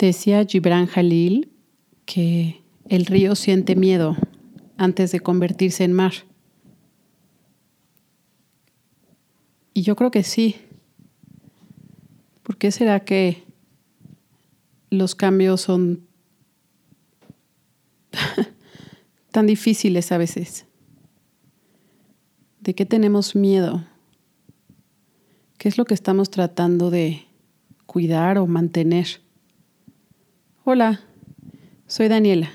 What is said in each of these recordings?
Decía Gibran Jalil que el río siente miedo antes de convertirse en mar. Y yo creo que sí. ¿Por qué será que los cambios son tan difíciles a veces? ¿De qué tenemos miedo? ¿Qué es lo que estamos tratando de cuidar o mantener? Hola, soy Daniela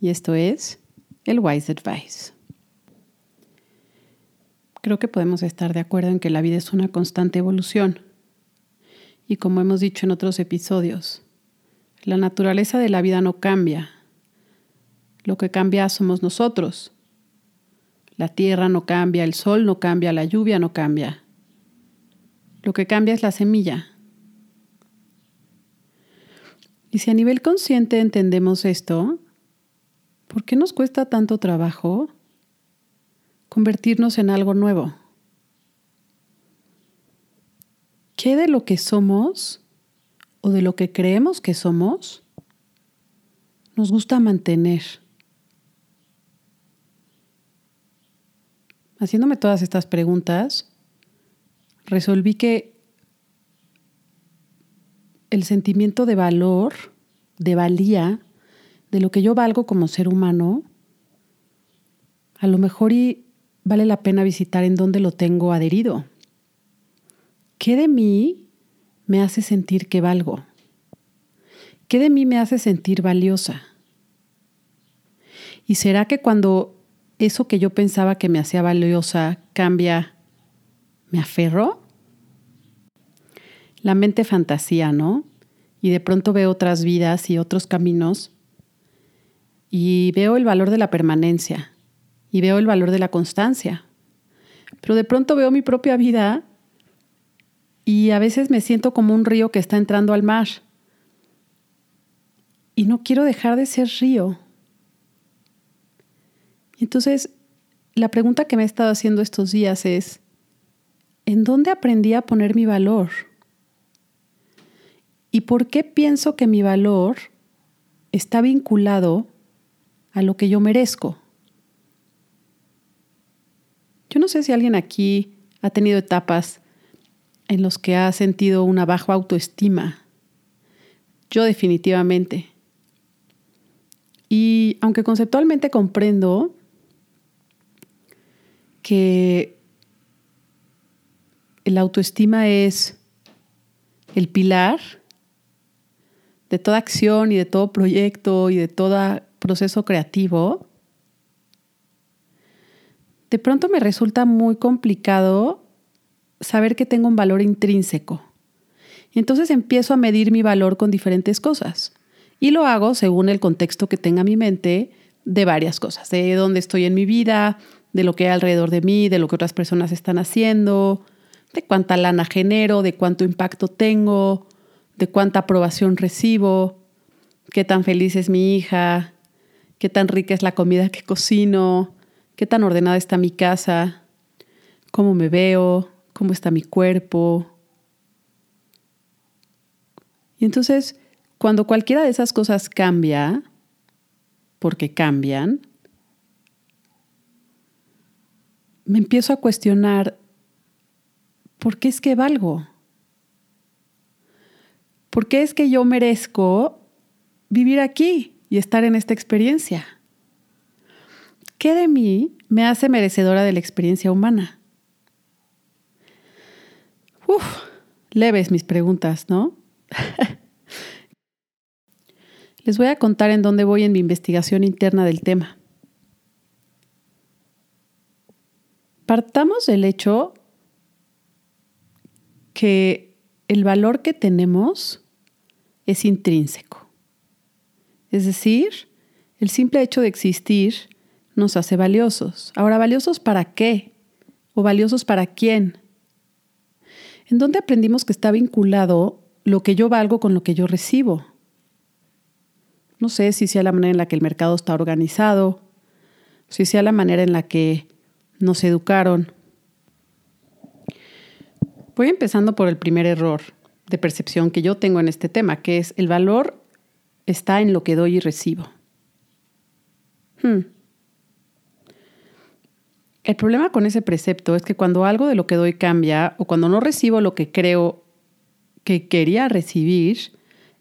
y esto es el Wise Advice. Creo que podemos estar de acuerdo en que la vida es una constante evolución. Y como hemos dicho en otros episodios, la naturaleza de la vida no cambia. Lo que cambia somos nosotros. La tierra no cambia, el sol no cambia, la lluvia no cambia. Lo que cambia es la semilla. Y si a nivel consciente entendemos esto, ¿por qué nos cuesta tanto trabajo convertirnos en algo nuevo? ¿Qué de lo que somos o de lo que creemos que somos nos gusta mantener? Haciéndome todas estas preguntas, resolví que el sentimiento de valor, de valía, de lo que yo valgo como ser humano, a lo mejor y vale la pena visitar en dónde lo tengo adherido. ¿Qué de mí me hace sentir que valgo? ¿Qué de mí me hace sentir valiosa? ¿Y será que cuando eso que yo pensaba que me hacía valiosa cambia, me aferro? La mente fantasía, ¿no? Y de pronto veo otras vidas y otros caminos y veo el valor de la permanencia y veo el valor de la constancia. Pero de pronto veo mi propia vida y a veces me siento como un río que está entrando al mar. Y no quiero dejar de ser río. entonces, la pregunta que me he estado haciendo estos días es, ¿en dónde aprendí a poner mi valor? ¿Y por qué pienso que mi valor está vinculado a lo que yo merezco? Yo no sé si alguien aquí ha tenido etapas en los que ha sentido una baja autoestima. Yo definitivamente. Y aunque conceptualmente comprendo que el autoestima es el pilar de toda acción y de todo proyecto y de todo proceso creativo, de pronto me resulta muy complicado saber que tengo un valor intrínseco. Y entonces empiezo a medir mi valor con diferentes cosas. Y lo hago según el contexto que tenga mi mente de varias cosas, de dónde estoy en mi vida, de lo que hay alrededor de mí, de lo que otras personas están haciendo, de cuánta lana genero, de cuánto impacto tengo, de cuánta aprobación recibo, qué tan feliz es mi hija, qué tan rica es la comida que cocino, qué tan ordenada está mi casa, cómo me veo, cómo está mi cuerpo. Y entonces, cuando cualquiera de esas cosas cambia, porque cambian, me empiezo a cuestionar, ¿por qué es que valgo? ¿Por qué es que yo merezco vivir aquí y estar en esta experiencia? ¿Qué de mí me hace merecedora de la experiencia humana? Uf, leves mis preguntas, ¿no? Les voy a contar en dónde voy en mi investigación interna del tema. Partamos del hecho que el valor que tenemos es intrínseco. Es decir, el simple hecho de existir nos hace valiosos. Ahora, ¿valiosos para qué? ¿O valiosos para quién? ¿En dónde aprendimos que está vinculado lo que yo valgo con lo que yo recibo? No sé si sea la manera en la que el mercado está organizado, si sea la manera en la que nos educaron, Voy empezando por el primer error, de percepción que yo tengo en este tema, que es el valor está en lo que doy y recibo. Hmm. El problema con ese precepto es que cuando algo de lo que doy cambia o cuando no recibo lo que creo que quería recibir,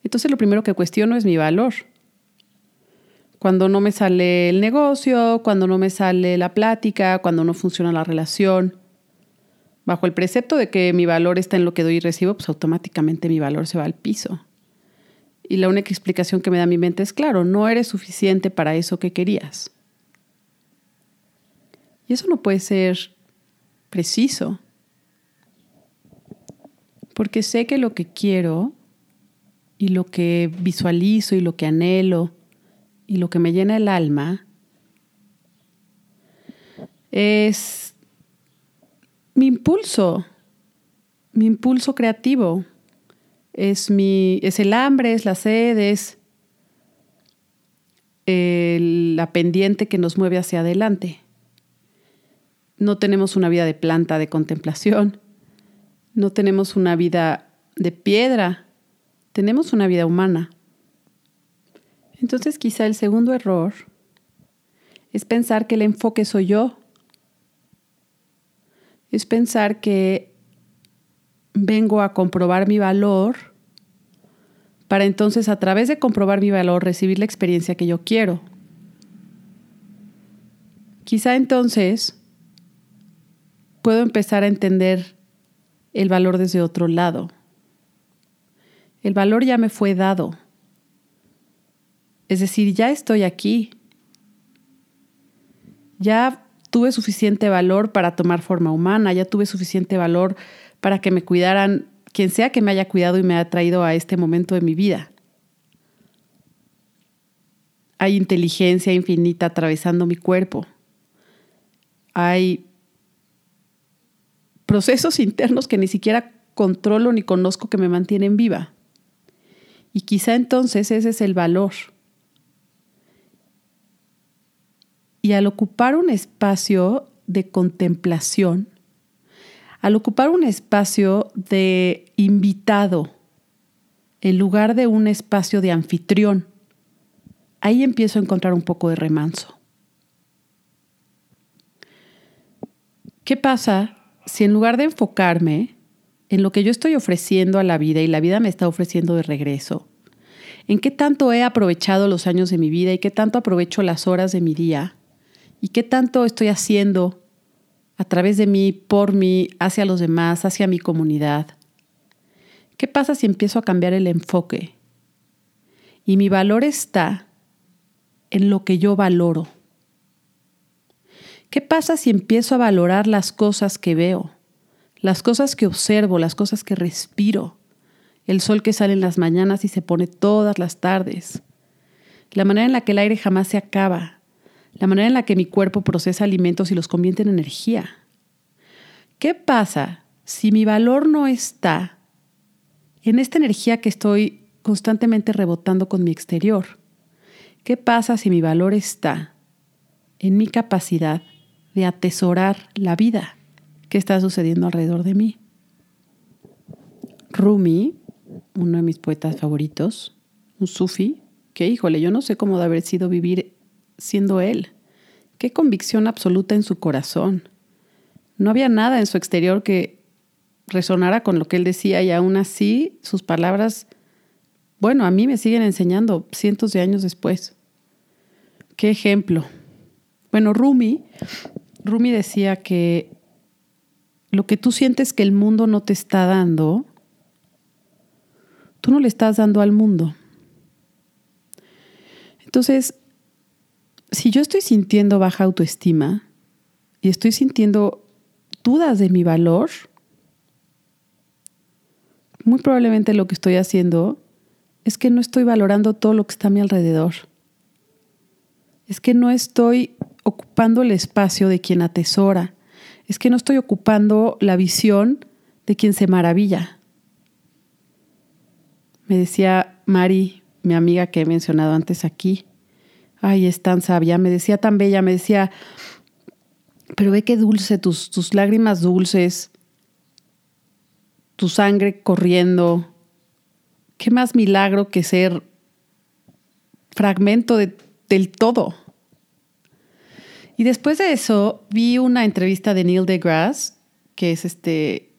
entonces lo primero que cuestiono es mi valor. Cuando no me sale el negocio, cuando no me sale la plática, cuando no funciona la relación, bajo el precepto de que mi valor está en lo que doy y recibo, pues automáticamente mi valor se va al piso. Y la única explicación que me da mi mente es, claro, no eres suficiente para eso que querías. Y eso no puede ser preciso. Porque sé que lo que quiero y lo que visualizo y lo que anhelo y lo que me llena el alma es mi impulso, mi impulso creativo es, mi, es el hambre, es la sed, es la pendiente que nos mueve hacia adelante. No tenemos una vida de planta de contemplación, no tenemos una vida de piedra, tenemos una vida humana. Entonces quizá el segundo error es pensar que el enfoque soy yo, es pensar que vengo a comprobar mi valor para entonces a través de comprobar mi valor recibir la experiencia que yo quiero. Quizá entonces puedo empezar a entender el valor desde otro lado. El valor ya me fue dado. Es decir, ya estoy aquí. Ya tuve suficiente valor para tomar forma humana, ya tuve suficiente valor para que me cuidaran quien sea que me haya cuidado y me haya traído a este momento de mi vida. Hay inteligencia infinita atravesando mi cuerpo. Hay procesos internos que ni siquiera controlo ni conozco que me mantienen viva. Y quizá entonces ese es el valor. Y al ocupar un espacio de contemplación, al ocupar un espacio de invitado en lugar de un espacio de anfitrión, ahí empiezo a encontrar un poco de remanso. ¿Qué pasa si en lugar de enfocarme en lo que yo estoy ofreciendo a la vida y la vida me está ofreciendo de regreso, en qué tanto he aprovechado los años de mi vida y qué tanto aprovecho las horas de mi día y qué tanto estoy haciendo a través de mí, por mí, hacia los demás, hacia mi comunidad. ¿Qué pasa si empiezo a cambiar el enfoque? Y mi valor está en lo que yo valoro. ¿Qué pasa si empiezo a valorar las cosas que veo, las cosas que observo, las cosas que respiro? El sol que sale en las mañanas y se pone todas las tardes. La manera en la que el aire jamás se acaba, la manera en la que mi cuerpo procesa alimentos y los convierte en energía. ¿Qué pasa si mi valor no está en esta energía que estoy constantemente rebotando con mi exterior? ¿Qué pasa si mi valor está en mi capacidad de atesorar la vida que está sucediendo alrededor de mí? Rumi, uno de mis poetas favoritos, un sufi, que híjole, yo no sé cómo de haber sido vivir siendo él. Qué convicción absoluta en su corazón. No había nada en su exterior que resonara con lo que él decía y aún así sus palabras, bueno, a mí me siguen enseñando cientos de años después. Qué ejemplo. Bueno, Rumi, Rumi decía que lo que tú sientes que el mundo no te está dando, tú no le estás dando al mundo. Entonces, si yo estoy sintiendo baja autoestima y estoy sintiendo dudas de mi valor, muy probablemente lo que estoy haciendo es que no estoy valorando todo lo que está a mi alrededor. Es que no estoy ocupando el espacio de quien atesora. Es que no estoy ocupando la visión de quien se maravilla. Me decía Mari, mi amiga que he mencionado antes aquí, ay, es tan sabia, me decía tan bella, me decía, pero ve qué dulce, tus, tus lágrimas dulces, tu sangre corriendo, ¿qué más milagro que ser fragmento del todo? Y después de eso vi una entrevista de Neil deGrasse, que es este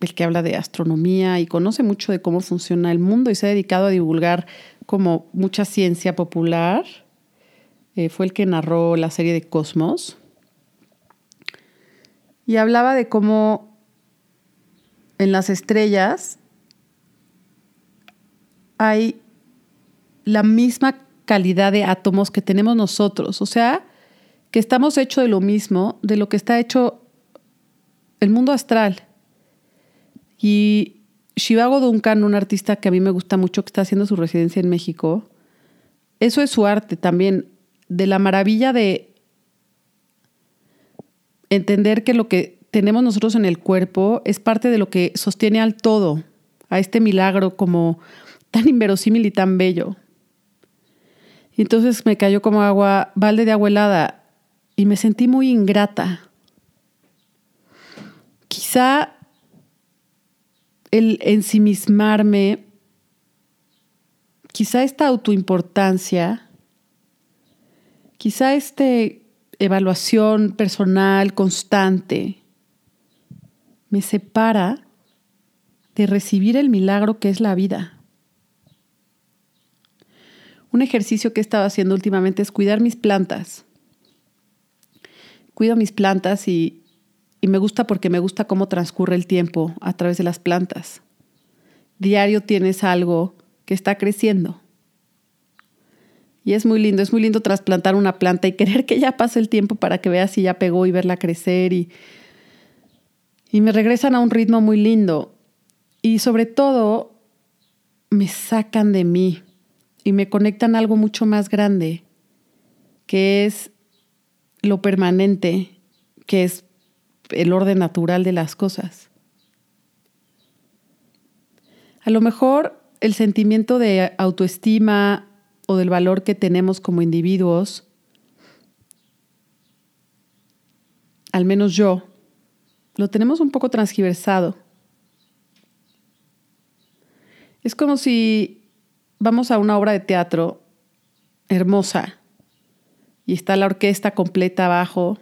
el que habla de astronomía y conoce mucho de cómo funciona el mundo y se ha dedicado a divulgar como mucha ciencia popular. Eh, fue el que narró la serie de Cosmos. Y hablaba de cómo en las estrellas hay la misma calidad de átomos que tenemos nosotros. O sea, que estamos hechos de lo mismo, de lo que está hecho el mundo astral. Y Shivago Duncan, un artista que a mí me gusta mucho, que está haciendo su residencia en México, eso es su arte también, de la maravilla de entender que lo que tenemos nosotros en el cuerpo es parte de lo que sostiene al todo, a este milagro como tan inverosímil y tan bello. Y entonces me cayó como agua, balde de agua y me sentí muy ingrata. Quizá el ensimismarme, quizá esta autoimportancia, quizá esta evaluación personal constante, me separa de recibir el milagro que es la vida. Un ejercicio que he estado haciendo últimamente es cuidar mis plantas. Cuido mis plantas y y me gusta porque me gusta cómo transcurre el tiempo a través de las plantas. Diario tienes algo que está creciendo. Y es muy lindo, es muy lindo trasplantar una planta y querer que ya pase el tiempo para que veas si ya pegó y verla crecer. Y, y me regresan a un ritmo muy lindo. Y sobre todo, me sacan de mí y me conectan a algo mucho más grande, que es lo permanente, que es el orden natural de las cosas. A lo mejor el sentimiento de autoestima o del valor que tenemos como individuos, al menos yo, lo tenemos un poco transgiversado. Es como si vamos a una obra de teatro hermosa y está la orquesta completa abajo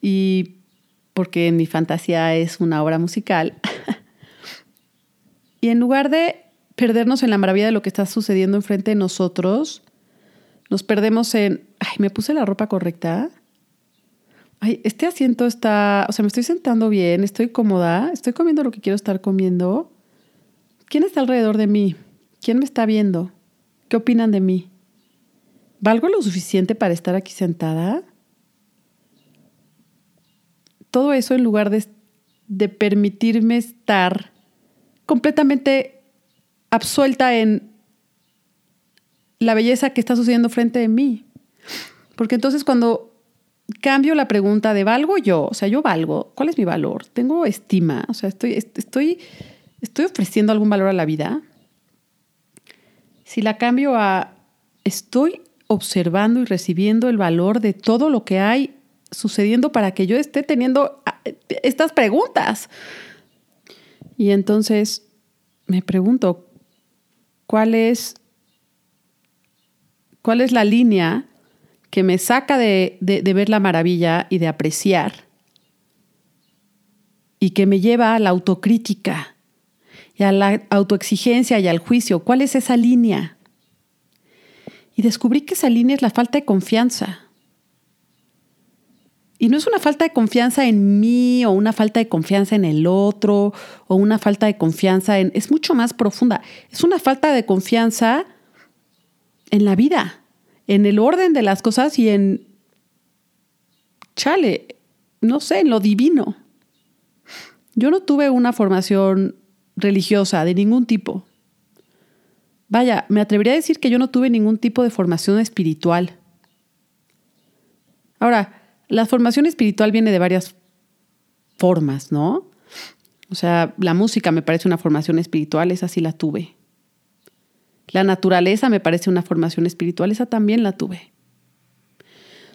y porque en mi fantasía es una obra musical. y en lugar de perdernos en la maravilla de lo que está sucediendo enfrente de nosotros, nos perdemos en, ay, me puse la ropa correcta. Ay, este asiento está, o sea, me estoy sentando bien, estoy cómoda, estoy comiendo lo que quiero estar comiendo. ¿Quién está alrededor de mí? ¿Quién me está viendo? ¿Qué opinan de mí? ¿Valgo lo suficiente para estar aquí sentada? todo eso en lugar de, permitirme estar completamente absuelta en la belleza que está sucediendo frente de mí. Porque entonces cuando cambio la pregunta de ¿valgo yo? O sea, yo valgo, ¿cuál es mi valor? ¿Tengo estima? O sea, estoy, estoy, estoy ofreciendo algún valor a la vida. Si la cambio a estoy observando y recibiendo el valor de todo lo que hay sucediendo para que yo esté teniendo ah, estas preguntas? Y entonces me pregunto, ¿cuál es, cuál es la línea que me saca de, de ver la maravilla y de apreciar y que me lleva a la autocrítica y a la autoexigencia y al juicio? ¿Cuál es esa línea? Y descubrí que esa línea es la falta de confianza. Y no es una falta de confianza en mí o una falta de confianza en el otro o una falta de confianza en... Es mucho más profunda. Es una falta de confianza en la vida, en el orden de las cosas y en... Chale, no sé, en lo divino. Yo no tuve una formación religiosa de ningún tipo. Vaya, me atrevería a decir que yo no tuve ningún tipo de formación espiritual. Ahora, la formación espiritual viene de varias formas, ¿no? O sea, la música me parece una formación espiritual, esa sí la tuve. La naturaleza me parece una formación espiritual, esa también la tuve.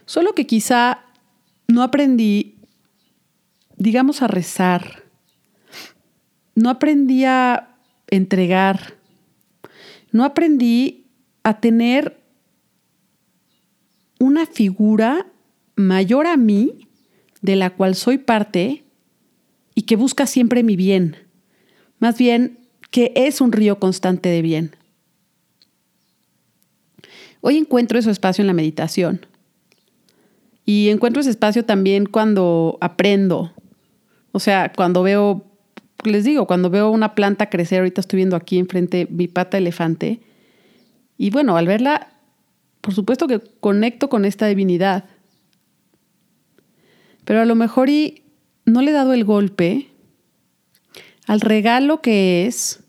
Solo que quizá no aprendí, digamos, a rezar. No aprendí a entregar no aprendí a tener una figura mayor a mí, de la cual soy parte y que busca siempre mi bien. Más bien, que es un río constante de bien. Hoy encuentro ese espacio en la meditación. Y encuentro ese espacio también cuando aprendo. O sea, cuando veo, les digo, cuando veo una planta crecer, ahorita estoy viendo aquí enfrente mi pata elefante. Y bueno, al verla por supuesto que conecto con esta divinidad, pero a lo mejor y no le he dado el golpe al regalo que es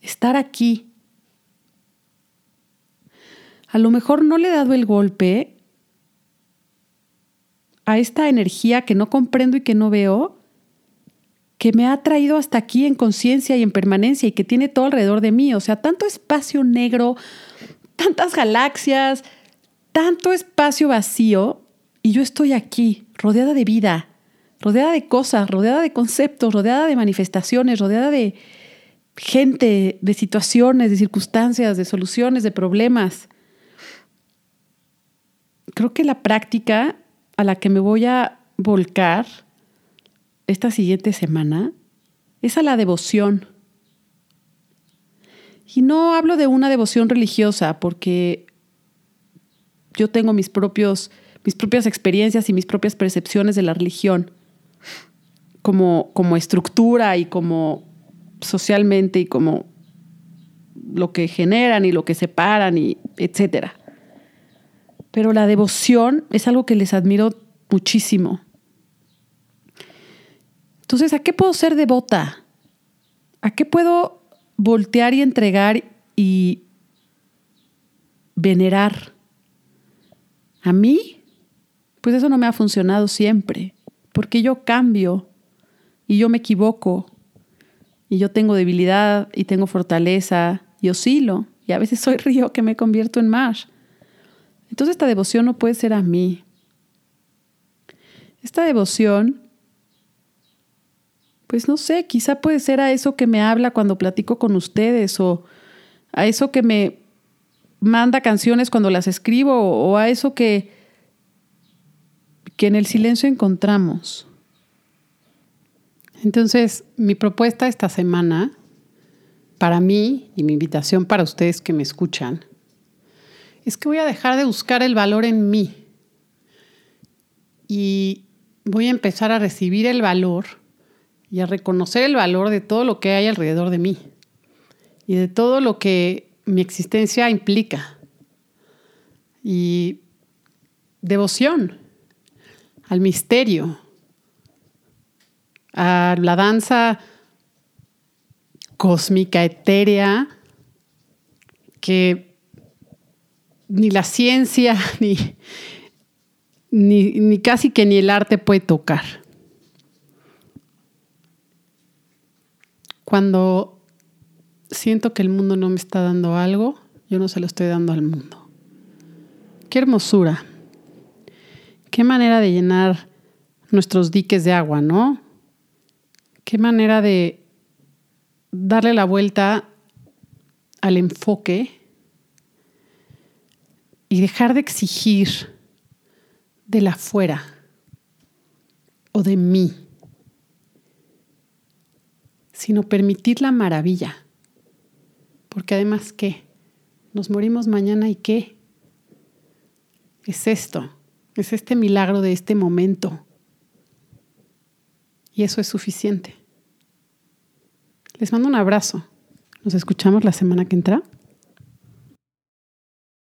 estar aquí. A lo mejor no le he dado el golpe a esta energía que no comprendo y que no veo, que me ha traído hasta aquí en conciencia y en permanencia y que tiene todo alrededor de mí. O sea, tanto espacio negro, tantas galaxias, tanto espacio vacío y yo estoy aquí, rodeada de vida, rodeada de cosas, rodeada de conceptos, rodeada de manifestaciones, rodeada de gente, de situaciones, de circunstancias, de soluciones, de problemas. Creo que la práctica a la que me voy a volcar esta siguiente semana es a la devoción. Y no hablo de una devoción religiosa porque yo tengo mis, propios, mis propias experiencias y mis propias percepciones de la religión como, como estructura y como socialmente y como lo que generan y lo que separan y etcétera. Pero la devoción es algo que les admiro muchísimo. Entonces, ¿a qué puedo ser devota? ¿A qué puedo voltear y entregar y venerar. A mí, pues eso no me ha funcionado siempre, porque yo cambio y yo me equivoco. Y yo tengo debilidad y tengo fortaleza. Y oscilo. Y a veces soy río que me convierto en mar. Entonces esta devoción no puede ser a mí. Esta devoción pues no sé, quizá puede ser a eso que me habla cuando platico con ustedes o a eso que me manda canciones cuando las escribo o a eso que, que en el silencio encontramos. Entonces, mi propuesta esta semana, para mí y mi invitación para ustedes que me escuchan, es que voy a dejar de buscar el valor en mí y voy a empezar a recibir el valor y a reconocer el valor de todo lo que hay alrededor de mí y de todo lo que mi existencia implica. Y devoción al misterio, a la danza cósmica, etérea, que ni la ciencia, ni, ni, casi que ni el arte puede tocar. Cuando siento que el mundo no me está dando algo, yo no se lo estoy dando al mundo. Qué hermosura. Qué manera de llenar nuestros diques de agua, ¿no? Qué manera de darle la vuelta al enfoque y dejar de exigir de la afuera o de mí sino permitir la maravilla. Porque además, ¿qué? Nos morimos mañana y qué? Es esto, es este milagro de este momento. Y eso es suficiente. Les mando un abrazo. Nos escuchamos la semana que entra.